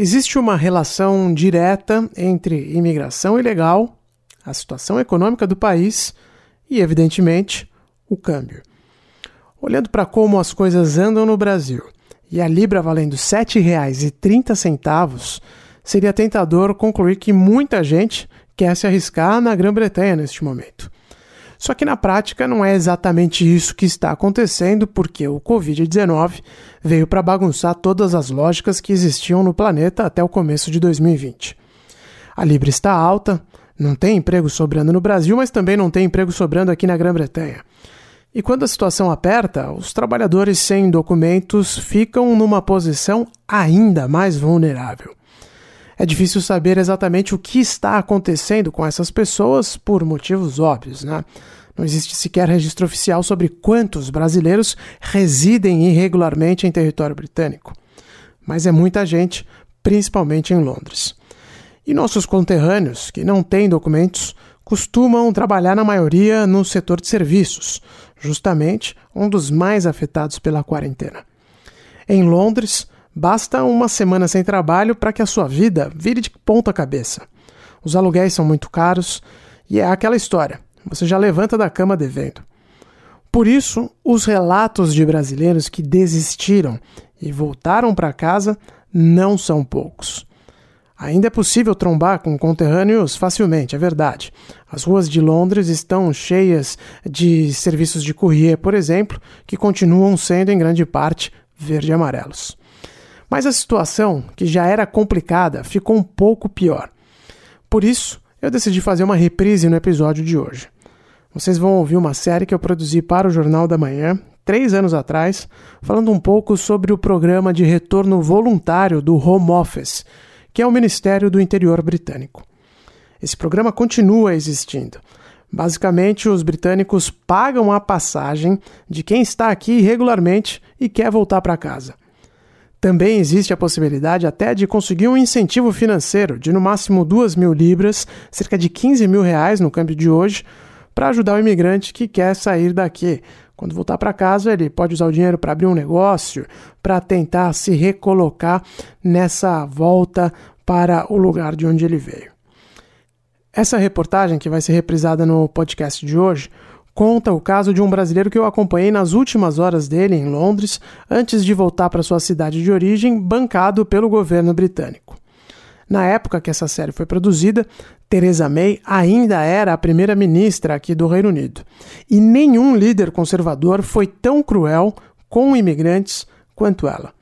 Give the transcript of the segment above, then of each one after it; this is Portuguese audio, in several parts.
Existe uma relação direta entre imigração ilegal, a situação econômica do país e, evidentemente, o câmbio. Olhando para como as coisas andam no Brasil e a Libra valendo R$ 7,30, seria tentador concluir que muita gente quer se arriscar na Grã-Bretanha neste momento. Só que na prática não é exatamente isso que está acontecendo, porque o Covid-19 veio para bagunçar todas as lógicas que existiam no planeta até o começo de 2020. A Libra está alta, não tem emprego sobrando no Brasil, mas também não tem emprego sobrando aqui na Grã-Bretanha. E quando a situação aperta, os trabalhadores sem documentos ficam numa posição ainda mais vulnerável. É difícil saber exatamente o que está acontecendo com essas pessoas por motivos óbvios, né? Não existe sequer registro oficial sobre quantos brasileiros residem irregularmente em território britânico. Mas é muita gente, principalmente em Londres. E nossos conterrâneos, que não têm documentos, costumam trabalhar na maioria no setor de serviços, justamente um dos mais afetados pela quarentena. Em Londres, basta uma semana sem trabalho para que a sua vida vire de ponta cabeça. Os aluguéis são muito caros e é aquela história: você já levanta da cama devendo. Por isso, os relatos de brasileiros que desistiram e voltaram para casa não são poucos. Ainda é possível trombar com conterrâneos facilmente, é verdade. As ruas de Londres estão cheias de serviços de courier, por exemplo, que continuam sendo em grande parte verde e amarelos. Mas a situação, que já era complicada, ficou um pouco pior. Por isso, eu decidi fazer uma reprise no episódio de hoje. Vocês vão ouvir uma série que eu produzi para o Jornal da Manhã, três anos atrás, falando um pouco sobre o programa de retorno voluntário do Home Office que é o Ministério do Interior britânico. Esse programa continua existindo. Basicamente, os britânicos pagam a passagem de quem está aqui irregularmente e quer voltar para casa. Também existe a possibilidade até de conseguir um incentivo financeiro de no máximo 2 mil libras, cerca de 15 mil reais no câmbio de hoje, para ajudar o imigrante que quer sair daqui, quando voltar para casa, ele pode usar o dinheiro para abrir um negócio, para tentar se recolocar nessa volta para o lugar de onde ele veio. Essa reportagem, que vai ser reprisada no podcast de hoje, conta o caso de um brasileiro que eu acompanhei nas últimas horas dele em Londres, antes de voltar para sua cidade de origem, bancado pelo governo britânico. Na época que essa série foi produzida, Theresa May ainda era a primeira-ministra aqui do Reino Unido. E nenhum líder conservador foi tão cruel com imigrantes quanto ela.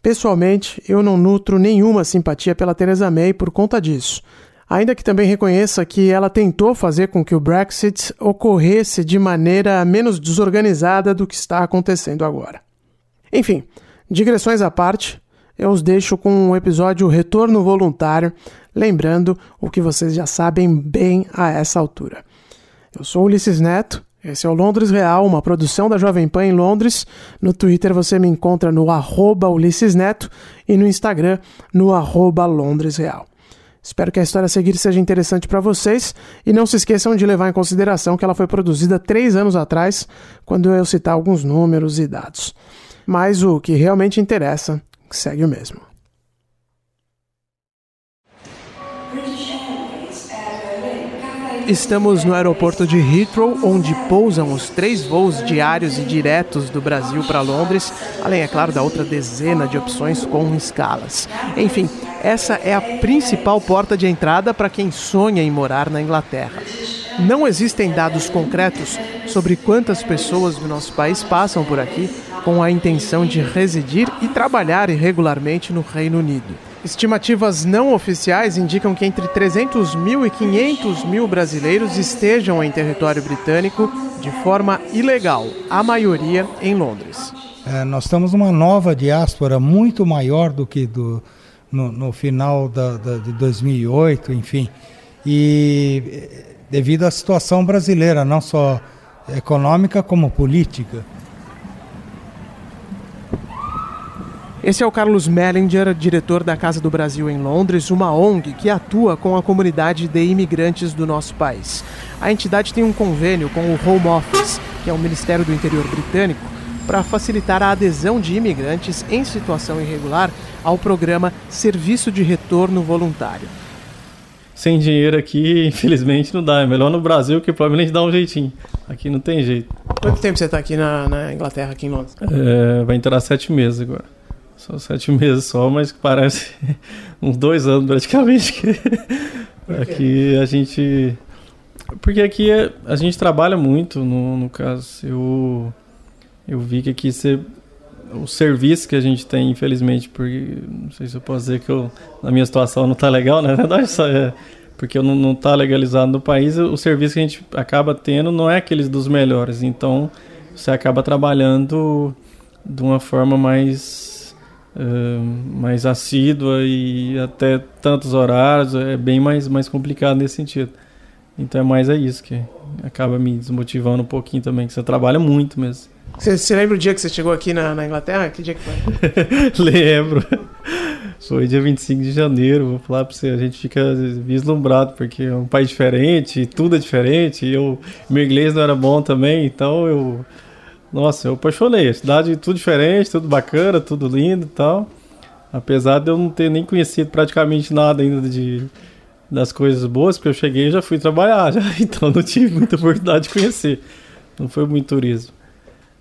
Pessoalmente, eu não nutro nenhuma simpatia pela Theresa May por conta disso. Ainda que também reconheça que ela tentou fazer com que o Brexit ocorresse de maneira menos desorganizada do que está acontecendo agora. Enfim, digressões à parte, eu os deixo com um episódio Retorno Voluntário, lembrando o que vocês já sabem bem a essa altura. Eu sou Ulisses Neto, esse é o Londres Real, uma produção da Jovem Pan em Londres. No Twitter você me encontra no arroba Ulisses Neto e no Instagram no arroba Londres Real. Espero que a história a seguir seja interessante para vocês e não se esqueçam de levar em consideração que ela foi produzida três anos atrás, quando eu citar alguns números e dados. Mas o que realmente interessa segue o mesmo. Estamos no aeroporto de Heathrow, onde pousam os três voos diários e diretos do Brasil para Londres, além, é claro, da outra dezena de opções com escalas. Enfim, essa é a principal porta de entrada para quem sonha em morar na Inglaterra. Não existem dados concretos sobre quantas pessoas do nosso país passam por aqui com a intenção de residir e trabalhar irregularmente no Reino Unido. Estimativas não oficiais indicam que entre 300 mil e 500 mil brasileiros estejam em território britânico de forma ilegal, a maioria em Londres. É, nós estamos numa nova diáspora muito maior do que do, no, no final da, da, de 2008, enfim. E devido à situação brasileira, não só econômica como política. Esse é o Carlos Mellinger, diretor da Casa do Brasil em Londres, uma ONG que atua com a comunidade de imigrantes do nosso país. A entidade tem um convênio com o Home Office, que é o Ministério do Interior britânico, para facilitar a adesão de imigrantes em situação irregular ao programa Serviço de Retorno Voluntário. Sem dinheiro aqui, infelizmente, não dá. É melhor no Brasil que provavelmente dá um jeitinho. Aqui não tem jeito. Quanto tempo você está aqui na, na, Inglaterra, aqui em Londres? É, vai entrar sete meses agora. Só sete meses só, mas parece uns dois anos praticamente. aqui a gente. Porque aqui é, a gente trabalha muito, no, no caso. Eu, eu vi que aqui você o serviço que a gente tem, infelizmente, porque não sei se eu posso dizer que eu, na minha situação não está legal, né? na verdade, só é porque eu não está legalizado no país, o serviço que a gente acaba tendo não é aqueles dos melhores, então você acaba trabalhando de uma forma mais mais assídua e até tantos horários, é bem mais, mais complicado nesse sentido. Então é mais é isso que acaba me desmotivando um pouquinho também, que você trabalha muito mesmo. Você, você lembra o dia que você chegou aqui na, na Inglaterra? Que dia que foi? Lembro. Foi dia 25 de janeiro, vou falar pra você, a gente fica vislumbrado, porque é um país diferente, tudo é diferente, e eu, meu inglês não era bom também, então eu, nossa, eu apaixonei, a cidade tudo diferente, tudo bacana, tudo lindo e tal, apesar de eu não ter nem conhecido praticamente nada ainda de, das coisas boas, porque eu cheguei e já fui trabalhar, já, então não tive muita oportunidade de conhecer, não foi muito turismo.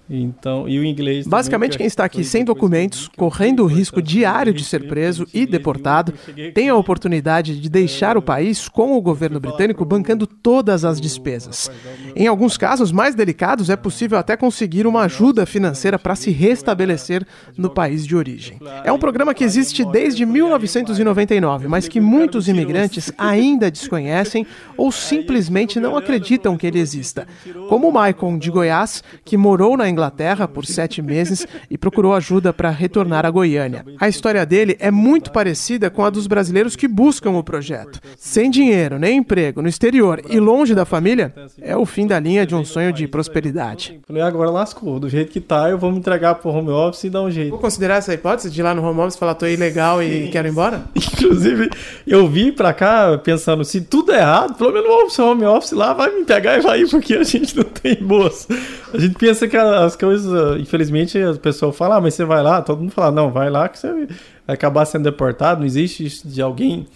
Então, e o inglês. Basicamente, quem está aqui sem documentos, correndo o risco diário de ser preso e deportado, tem a oportunidade de deixar o país com o governo britânico bancando todas as despesas. Em alguns casos mais delicados, é possível até conseguir uma ajuda financeira para se restabelecer no país de origem. É um programa que existe desde 1999, mas que muitos imigrantes ainda desconhecem ou simplesmente não acreditam que ele exista. Como o Maicon de Goiás, que morou na Inglaterra Inglaterra por sete meses e procurou ajuda para retornar a Goiânia. A história dele é muito parecida com a dos brasileiros que buscam o projeto. Sem dinheiro nem emprego no exterior e longe da família, é o fim da linha de um sonho de prosperidade. Falei, agora lascou. Do jeito que tá, eu vou me entregar pro home office e dar um jeito. Vou considerar essa hipótese de ir lá no home office falar, tô ilegal e quero ir embora? Inclusive, eu vim pra cá pensando, se tudo é errado, pelo menos o home office lá vai me pegar e vai ir, porque a gente não tem boas. A gente pensa que a, as coisas, infelizmente, a pessoa fala, ah, mas você vai lá, todo mundo fala, não, vai lá que você vai acabar sendo deportado, não existe de alguém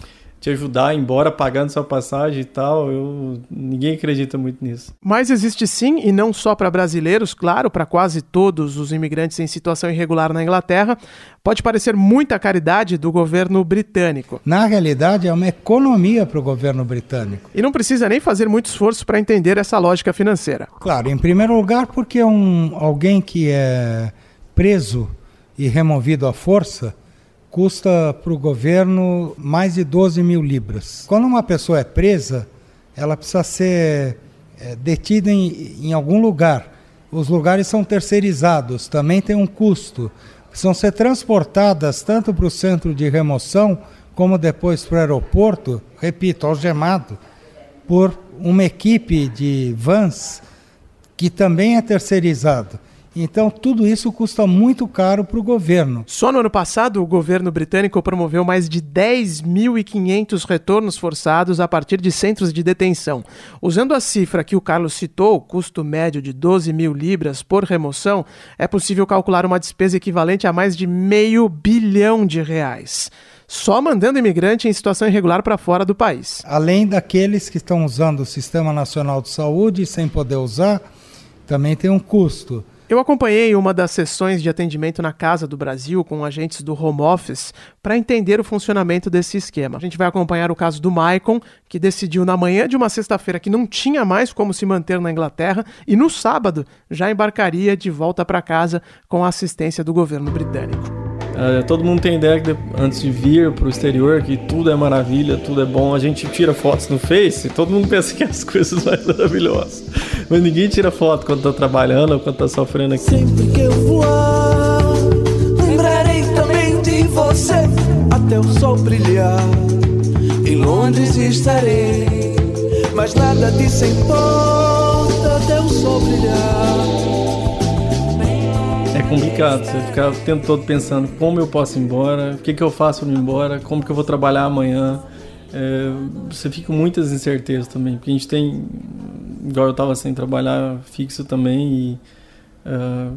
te ajudar a ir embora pagando sua passagem e tal. Eu, ninguém acredita muito nisso. Mas existe sim, e não só para brasileiros, claro, para quase todos os imigrantes em situação irregular na Inglaterra. Pode parecer muita caridade do governo britânico. Na realidade, é uma economia para o governo britânico. E não precisa nem fazer muito esforço para entender essa lógica financeira. Claro, em primeiro lugar, porque um, alguém que é preso e removido à força custa para o governo mais de 12 mil libras. Quando uma pessoa é presa, ela precisa ser é, detida em, em algum lugar. Os lugares são terceirizados, também tem um custo. Precisam ser transportadas tanto para o centro de remoção como depois para o aeroporto, repito, algemado, por uma equipe de vans que também é terceirizado. Então, tudo isso custa muito caro para o governo. Só no ano passado, o governo britânico promoveu mais de 10.500 retornos forçados a partir de centros de detenção. Usando a cifra que o Carlos citou, custo médio de 12 mil libras por remoção, é possível calcular uma despesa equivalente a mais de meio bilhão de reais só mandando imigrante em situação irregular para fora do país. Além daqueles que estão usando o Sistema Nacional de Saúde sem poder usar, também tem um custo. Eu acompanhei uma das sessões de atendimento na Casa do Brasil com agentes do Home Office para entender o funcionamento desse esquema. A gente vai acompanhar o caso do Maicon, que decidiu na manhã de uma sexta-feira que não tinha mais como se manter na Inglaterra e no sábado já embarcaria de volta para casa com a assistência do governo britânico. Uh, todo mundo tem ideia que antes de vir para o exterior que tudo é maravilha, tudo é bom. A gente tira fotos no Face, todo mundo pensa que é as coisas mais maravilhosas. Mas ninguém tira foto quando está trabalhando ou quando está sofrendo aqui. Sempre que eu voar, lembrarei também de você até o sol brilhar. Em Londres estarei, mas nada disso importa até o sol brilhar complicado. Você fica o tempo todo pensando como eu posso ir embora, o que, que eu faço para ir embora, como que eu vou trabalhar amanhã. É, você fica com muitas incertezas também, porque a gente tem, igual eu estava sem trabalhar fixo também, e uh,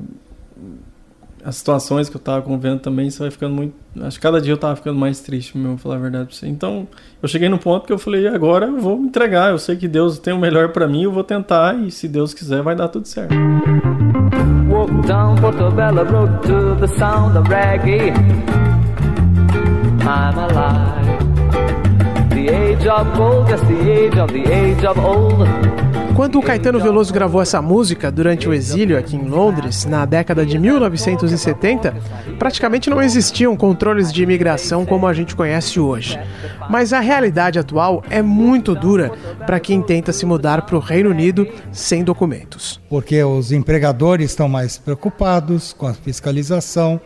as situações que eu estava convivendo também, você vai ficando muito. Acho que cada dia eu estava ficando mais triste, meu, vou falar a verdade pra você. Então, eu cheguei no ponto que eu falei: agora eu vou me entregar. Eu sei que Deus tem o melhor para mim, eu vou tentar, e se Deus quiser, vai dar tudo certo. Walk down Portobello Road to the sound of reggae. I'm alive. The age of gold, yes, the age of the age of old. Quando o Caetano Veloso gravou essa música durante o exílio aqui em Londres, na década de 1970, praticamente não existiam controles de imigração como a gente conhece hoje. Mas a realidade atual é muito dura para quem tenta se mudar para o Reino Unido sem documentos. Porque os empregadores estão mais preocupados com a fiscalização.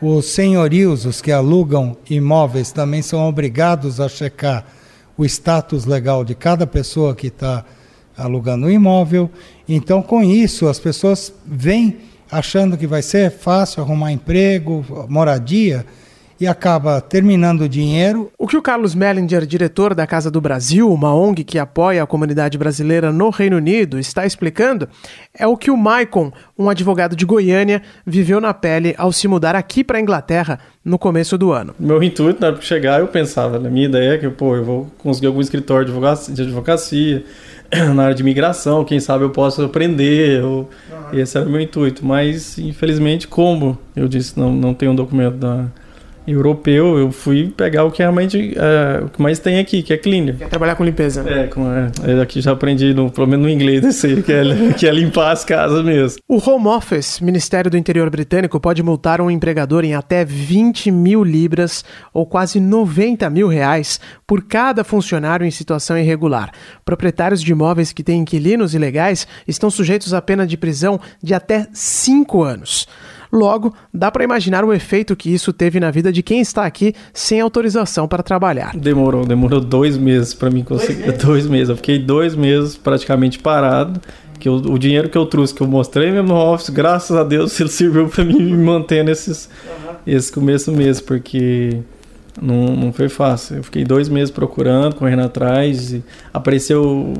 Os senhorios, os que alugam imóveis, também são obrigados a checar o status legal de cada pessoa que está alugando um imóvel. Então, com isso, as pessoas vêm achando que vai ser fácil arrumar emprego, moradia e acaba terminando o dinheiro. O que o Carlos Mellinger, diretor da Casa do Brasil, uma ONG que apoia a comunidade brasileira no Reino Unido, está explicando é o que o Maicon, um advogado de Goiânia, viveu na pele ao se mudar aqui para a Inglaterra no começo do ano. Meu intuito, na hora de chegar, eu pensava, na minha ideia, é que pô, eu vou conseguir algum escritório de advocacia na área de migração, quem sabe eu posso aprender. Uhum. Esse era o meu intuito. Mas, infelizmente, como eu disse, não, não tenho um documento da europeu, eu fui pegar o que realmente é, o que mais tem aqui, que é cleaner. Quer trabalhar com limpeza. É, com, é, aqui já aprendi, no, pelo menos no inglês, esse aí, que é, que é limpar as casas mesmo. O Home Office, Ministério do Interior Britânico, pode multar um empregador em até 20 mil libras, ou quase 90 mil reais, por cada funcionário em situação irregular. Proprietários de imóveis que têm inquilinos ilegais estão sujeitos à pena de prisão de até 5 anos. Logo, dá para imaginar o efeito que isso teve na vida de quem está aqui sem autorização para trabalhar. Demorou, demorou dois meses para mim conseguir. Dois meses? dois meses. Eu fiquei dois meses praticamente parado. Que eu, o dinheiro que eu trouxe, que eu mostrei mesmo no office, graças a Deus, ele serviu para mim me manter nesses uhum. esse começo mesmo, porque não, não foi fácil. Eu fiquei dois meses procurando, correndo atrás. E apareceu,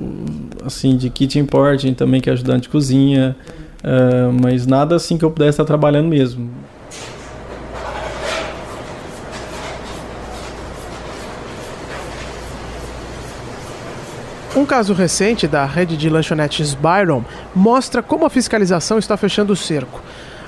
assim, de kitchen importing também, que é ajudante de cozinha. Uh, mas nada assim que eu pudesse estar trabalhando mesmo. Um caso recente da rede de lanchonetes Byron mostra como a fiscalização está fechando o cerco.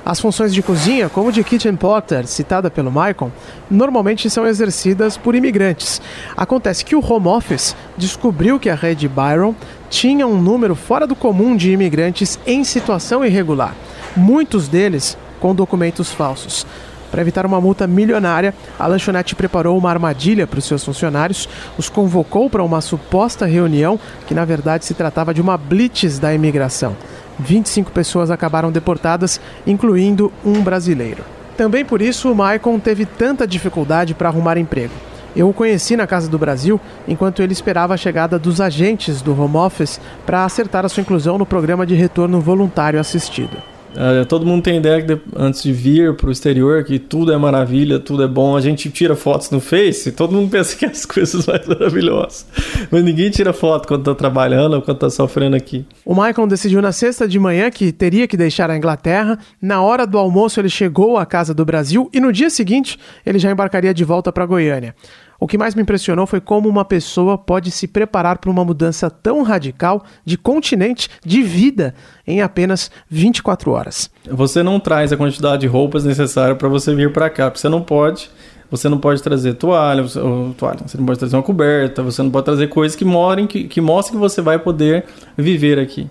As funções de cozinha, como de kitchen potter, citada pelo Michael, normalmente são exercidas por imigrantes. Acontece que o Home Office descobriu que a rede Byron tinha um número fora do comum de imigrantes em situação irregular, muitos deles com documentos falsos. Para evitar uma multa milionária, a lanchonete preparou uma armadilha para os seus funcionários, os convocou para uma suposta reunião que, na verdade, se tratava de uma blitz da imigração. 25 pessoas acabaram deportadas, incluindo um brasileiro. Também por isso o Maicon teve tanta dificuldade para arrumar emprego. Eu o conheci na Casa do Brasil enquanto ele esperava a chegada dos agentes do home office para acertar a sua inclusão no programa de retorno voluntário assistido. Uh, todo mundo tem ideia que antes de vir para o exterior que tudo é maravilha, tudo é bom. A gente tira fotos no Face, todo mundo pensa que é as coisas mais maravilhosas. Mas ninguém tira foto quando está trabalhando ou quando está sofrendo aqui. O Michael decidiu na sexta de manhã que teria que deixar a Inglaterra. Na hora do almoço, ele chegou à casa do Brasil e no dia seguinte ele já embarcaria de volta para Goiânia. O que mais me impressionou foi como uma pessoa pode se preparar para uma mudança tão radical de continente, de vida, em apenas 24 horas. Você não traz a quantidade de roupas necessária para você vir para cá. Você não pode. Você não pode trazer toalha, você, toalha, você não pode trazer uma coberta, você não pode trazer coisas que, morem, que, que mostrem que você vai poder viver aqui.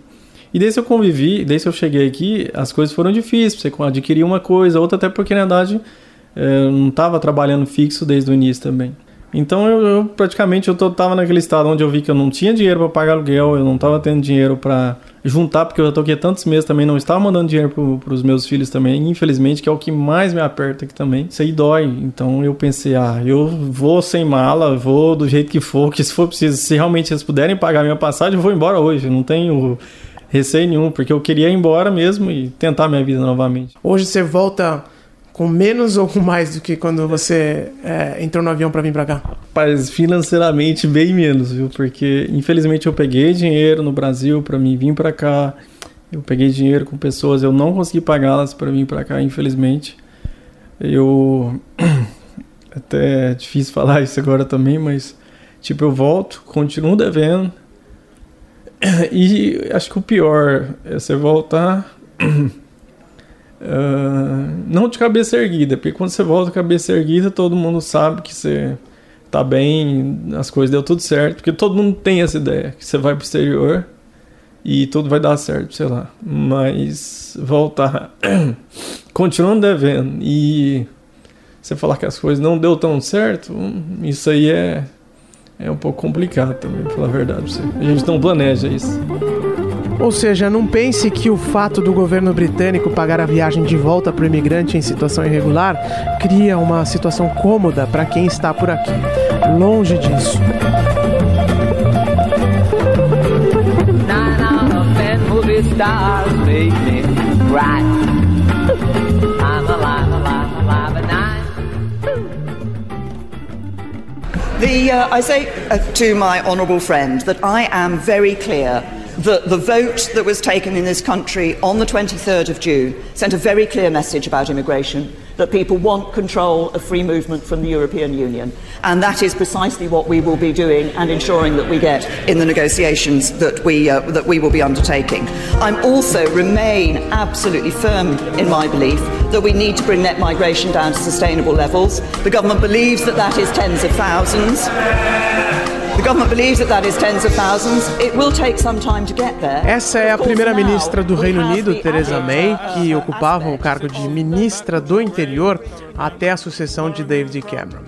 E desde que eu convivi, desde que eu cheguei aqui, as coisas foram difíceis. Você adquirir uma coisa, outra, até porque na verdade eu não estava trabalhando fixo desde o início também. Então eu, eu praticamente eu tô, tava naquele estado onde eu vi que eu não tinha dinheiro para pagar aluguel, eu não estava tendo dinheiro para juntar, porque eu já tô aqui há tantos meses também, não estava mandando dinheiro para os meus filhos também, infelizmente, que é o que mais me aperta aqui também. Isso aí dói. Então eu pensei, ah, eu vou sem mala, vou do jeito que for, que se for preciso, se realmente eles puderem pagar minha passagem, eu vou embora hoje. Não tenho receio nenhum, porque eu queria ir embora mesmo e tentar minha vida novamente. Hoje você volta com menos ou com mais do que quando você é, entrou no avião para vir para cá? Rapaz, financeiramente bem menos, viu? Porque infelizmente eu peguei dinheiro no Brasil para mim vir para cá. Eu peguei dinheiro com pessoas, eu não consegui pagá-las para vir para cá, infelizmente. Eu até é difícil falar isso agora também, mas tipo eu volto, continuo devendo. E acho que o pior é você voltar Uh, não de cabeça erguida, porque quando você volta cabeça erguida, todo mundo sabe que você tá bem, as coisas deu tudo certo, porque todo mundo tem essa ideia, que você vai pro exterior e tudo vai dar certo, sei lá. Mas voltar continuando devendo e você falar que as coisas não deu tão certo, isso aí é é um pouco complicado também, pra falar a verdade. A gente não planeja isso. Ou seja, não pense que o fato do governo britânico pagar a viagem de volta para o imigrante em situação irregular cria uma situação cômoda para quem está por aqui. Longe disso. The, uh, I say uh, to my honourable friend that I am very clear that the vote that was taken in this country on the 23rd of June sent a very clear message about immigration that people want control of free movement from the European Union. And that is precisely what we will be doing and ensuring that we get in the negotiations that we, uh, that we will be undertaking. I'm also remain absolutely firm in my belief that we need to bring net migration down to sustainable levels. The government believes that that is tens of thousands. Essa é a primeira-ministra do Reino Unido, Theresa May, que ocupava o cargo de ministra do Interior até a sucessão de David Cameron.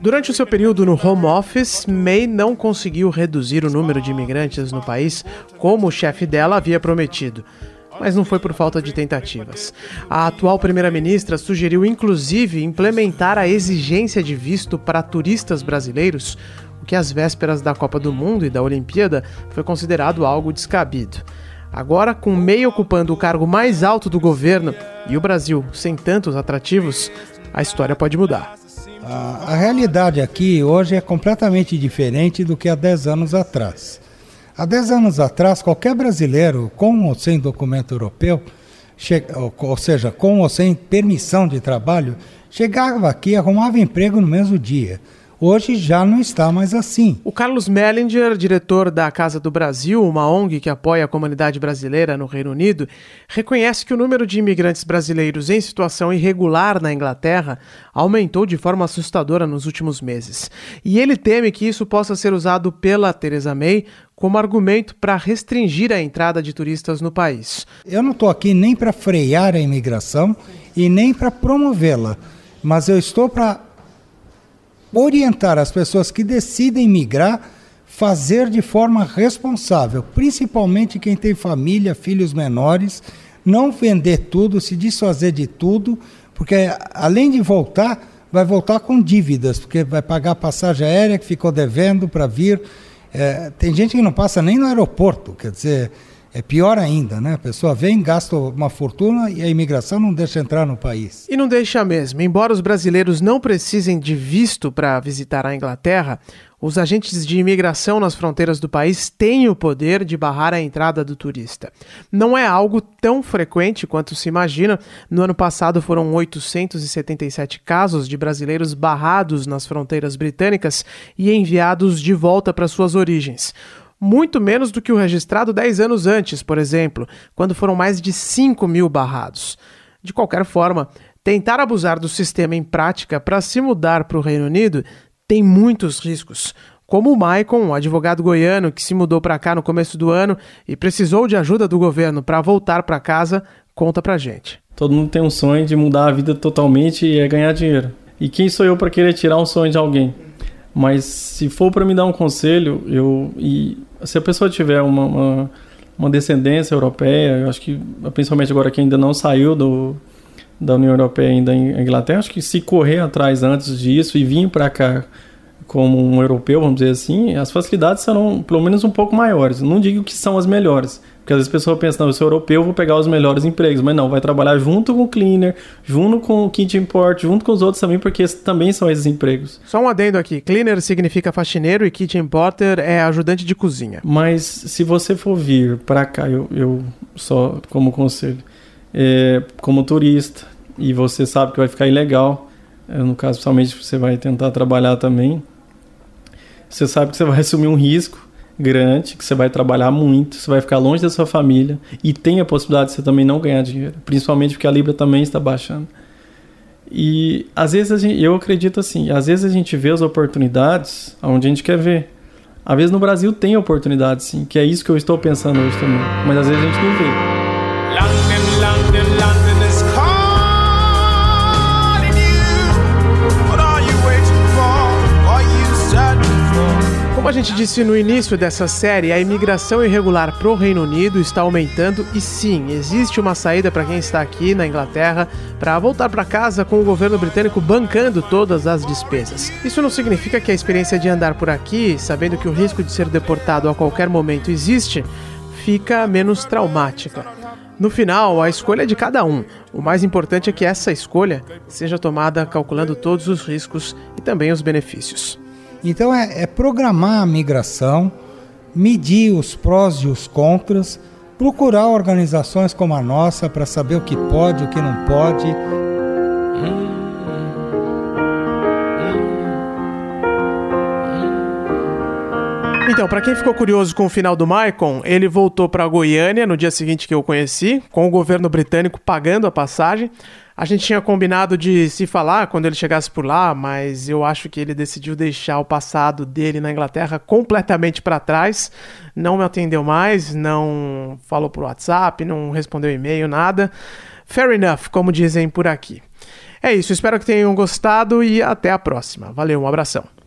Durante o seu período no Home Office, May não conseguiu reduzir o número de imigrantes no país como o chefe dela havia prometido mas não foi por falta de tentativas. A atual primeira-ministra sugeriu inclusive implementar a exigência de visto para turistas brasileiros, que às vésperas da Copa do Mundo e da Olimpíada foi considerado algo descabido. Agora, com May ocupando o cargo mais alto do governo e o Brasil sem tantos atrativos, a história pode mudar. A, a realidade aqui hoje é completamente diferente do que há 10 anos atrás. Há 10 anos atrás, qualquer brasileiro, com ou sem documento europeu, ou, seja, com ou sem permissão de trabalho, chegava aqui e arrumava emprego no mesmo dia. Hoje já não está mais assim. O Carlos Mellinger, diretor da Casa do Brasil, uma ONG que apoia a comunidade brasileira no Reino Unido, reconhece que o número de imigrantes brasileiros em situação irregular na Inglaterra aumentou de forma assustadora nos últimos meses. E ele teme que isso possa ser usado pela Theresa May como argumento para restringir a entrada de turistas no país. Eu não estou aqui nem para frear a imigração e nem para promovê-la, mas eu estou para orientar as pessoas que decidem migrar fazer de forma responsável, principalmente quem tem família, filhos menores, não vender tudo, se desfazer de tudo, porque além de voltar, vai voltar com dívidas, porque vai pagar passagem aérea que ficou devendo para vir. É, tem gente que não passa nem no aeroporto, quer dizer, é pior ainda, né? A pessoa vem, gasta uma fortuna e a imigração não deixa entrar no país. E não deixa mesmo. Embora os brasileiros não precisem de visto para visitar a Inglaterra, os agentes de imigração nas fronteiras do país têm o poder de barrar a entrada do turista. Não é algo tão frequente quanto se imagina. No ano passado foram 877 casos de brasileiros barrados nas fronteiras britânicas e enviados de volta para suas origens muito menos do que o registrado 10 anos antes, por exemplo, quando foram mais de 5 mil barrados. De qualquer forma, tentar abusar do sistema em prática para se mudar para o Reino Unido tem muitos riscos. Como o Maicon, um advogado goiano que se mudou para cá no começo do ano e precisou de ajuda do governo para voltar para casa, conta para gente Todo mundo tem um sonho de mudar a vida totalmente e é ganhar dinheiro. E quem sou eu para querer tirar um sonho de alguém? Mas se for para me dar um conselho, eu e se a pessoa tiver uma, uma, uma descendência europeia, eu acho que principalmente agora que ainda não saiu do, da União Europeia ainda em Inglaterra, acho que se correr atrás antes disso e vir para cá como um europeu, vamos dizer assim, as facilidades serão pelo menos um pouco maiores. Não digo que são as melhores, porque às vezes a pessoa pensa, não, eu sou europeu, vou pegar os melhores empregos, mas não, vai trabalhar junto com o cleaner, junto com o kitchen port, junto com os outros também, porque também são esses empregos. Só um adendo aqui, cleaner significa faxineiro e kitchen porter é ajudante de cozinha. Mas se você for vir para cá, eu, eu só como conselho, é, como turista, e você sabe que vai ficar ilegal, é, no caso, principalmente você vai tentar trabalhar também, você sabe que você vai assumir um risco grande, que você vai trabalhar muito, você vai ficar longe da sua família e tem a possibilidade de você também não ganhar dinheiro, principalmente porque a Libra também está baixando. E às vezes gente, eu acredito assim, às vezes a gente vê as oportunidades onde a gente quer ver. Às vezes no Brasil tem oportunidades sim, que é isso que eu estou pensando hoje também, mas às vezes a gente não vê. A gente disse no início dessa série, a imigração irregular para o Reino Unido está aumentando e sim, existe uma saída para quem está aqui na Inglaterra para voltar para casa com o governo britânico bancando todas as despesas. Isso não significa que a experiência de andar por aqui, sabendo que o risco de ser deportado a qualquer momento existe, fica menos traumática. No final, a escolha é de cada um. O mais importante é que essa escolha seja tomada calculando todos os riscos e também os benefícios. Então é, é programar a migração, medir os prós e os contras, procurar organizações como a nossa para saber o que pode, o que não pode. Então, para quem ficou curioso com o final do Maicon, ele voltou para Goiânia no dia seguinte que eu conheci, com o governo britânico pagando a passagem. A gente tinha combinado de se falar quando ele chegasse por lá, mas eu acho que ele decidiu deixar o passado dele na Inglaterra completamente para trás. Não me atendeu mais, não falou por WhatsApp, não respondeu e-mail, nada. Fair enough, como dizem por aqui. É isso, espero que tenham gostado e até a próxima. Valeu, um abração.